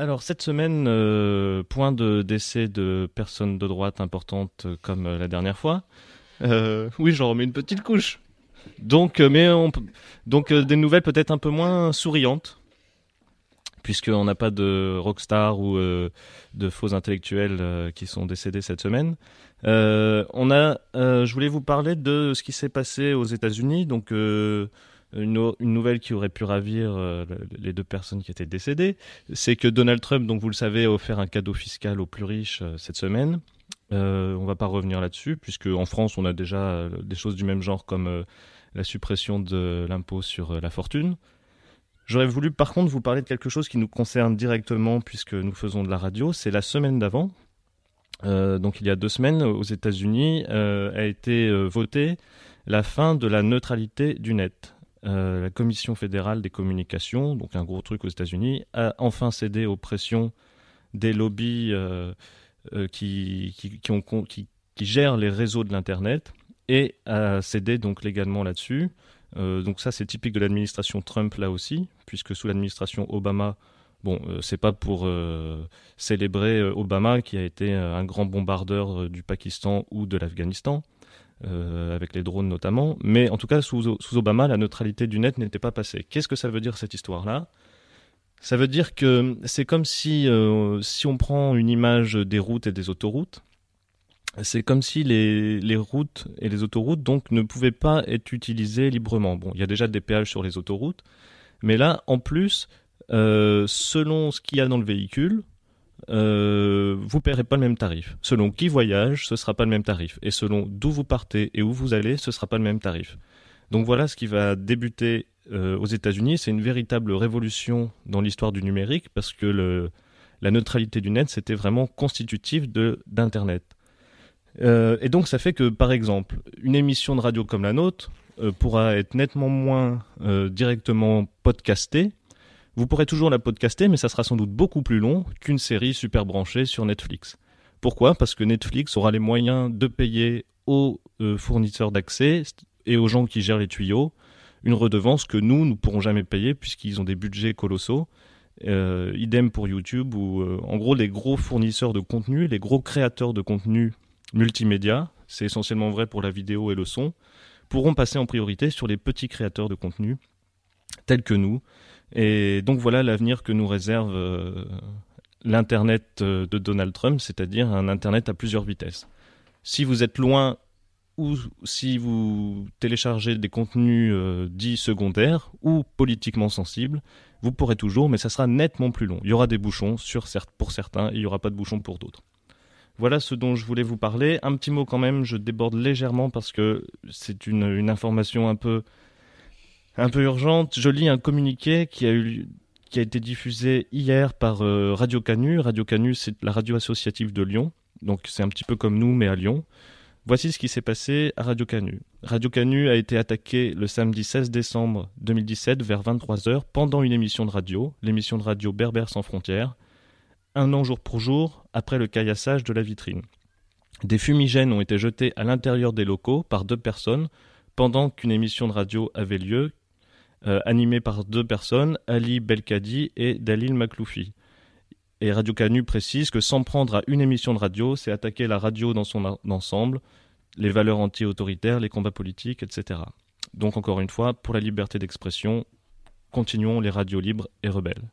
Alors cette semaine, euh, point de décès de personnes de droite importantes euh, comme euh, la dernière fois. oui, j'en remets une petite couche. Donc, mais on, donc des nouvelles peut-être un peu moins souriantes, puisqu'on n'a pas de rockstar ou de faux intellectuels qui sont décédés cette semaine. on a, je voulais vous parler de ce qui s'est passé aux États-Unis. Donc une, nouvelle qui aurait pu ravir euh, les deux personnes qui étaient décédées, c'est que Donald Trump, donc vous le savez, a offert un cadeau fiscal aux plus riches euh, cette semaine. Euh, on va pas revenir là-dessus, puisque en France, on a déjà des choses du même genre comme la suppression de l'impôt sur la fortune. J'aurais voulu par contre vous parler de quelque chose qui nous concerne directement, puisque nous faisons de la radio. C'est la semaine d'avant. donc il y a deux semaines, aux États-Unis, a été votée la fin de la neutralité du net. Euh, la Commission fédérale des communications, donc un gros truc aux États-Unis, a enfin cédé aux pressions des lobbies euh, euh, qui, gèrent les réseaux de l'Internet et a cédé donc légalement là-dessus. donc ça, c'est typique de l'administration Trump là aussi, puisque sous l'administration Obama, bon, c'est pas pour célébrer Obama qui a été un grand bombardeur du Pakistan ou de l'Afghanistan. Euh, avec les drones notamment. Mais en tout cas, sous, Obama, la neutralité du net n'était pas passée. Qu'est-ce que ça veut dire cette histoire-là? Ça veut dire que c'est comme si, euh, si on prend une image des routes et des autoroutes, c'est comme si les, routes et les autoroutes donc ne pouvaient pas être utilisées librement. Bon, il y a déjà des péages sur les autoroutes, mais là, en plus, euh, selon ce qu'il y a dans le véhicule, euh, vous paierez pas le même tarif. Selon qui voyage, ce sera pas le même tarif. Et selon d'où vous partez et où vous allez, ce sera pas le même tarif. Donc voilà ce qui va débuter euh, aux États-Unis. C'est une véritable révolution dans l'histoire du numérique parce que la neutralité du net, c'était vraiment constitutif d'Internet. Euh, et donc ça fait que, par exemple, une émission de radio comme la nôtre pourra être nettement moins directement podcastée vous pourrez toujours la podcaster, mais ça sera sans doute beaucoup plus long qu'une série super branchée sur Netflix. Pourquoi? Parce que Netflix aura les moyens de payer aux euh, fournisseurs d'accès et aux gens qui gèrent les tuyaux une redevance que nous, nous ne pourrons jamais payer puisqu'ils ont des budgets colossaux. Euh, idem pour YouTube, où euh, en gros les gros fournisseurs de contenu, les gros créateurs de contenu multimédia, c'est essentiellement vrai pour la vidéo et le son, pourront passer en priorité sur les petits créateurs de contenu tels que nous, et donc voilà l'avenir que nous réserve euh, l'Internet euh, de Donald Trump, c'est-à-dire un Internet à plusieurs vitesses. Si vous êtes loin ou si vous téléchargez des contenus euh, dits secondaires ou politiquement sensibles, vous pourrez toujours, mais ça sera nettement plus long. Il y aura des bouchons sur, pour certains il n'y aura pas de bouchons pour d'autres. Voilà ce dont je voulais vous parler. Un petit mot quand même, je déborde légèrement parce que c'est une information un peu un peu urgente. Je lis un communiqué qui a eu qui a été diffusé hier par euh, Radio Canu. Radio Canu, c'est la radio associative de Lyon. Donc c'est un petit peu comme nous, mais à Lyon. Voici ce qui s'est passé à Radio Canu. Radio Canu a été attaqué le samedi 16 décembre 2017 vers 23h pendant une émission de radio, l'émission de radio Berbère sans frontières, un an jour pour jour après le caillassage de la vitrine. Des fumigènes ont été jetés à l'intérieur des locaux par deux personnes pendant qu'une émission de radio avait lieu animé par deux personnes, Ali Belkadi et Dalil Makloufi. Et Radio Canu précise que s'en prendre à une émission de radio, c'est attaquer la radio dans son ensemble, les valeurs anti-autoritaires, les combats politiques, etc. Donc encore une fois, pour la liberté d'expression, continuons les radios libres et rebelles.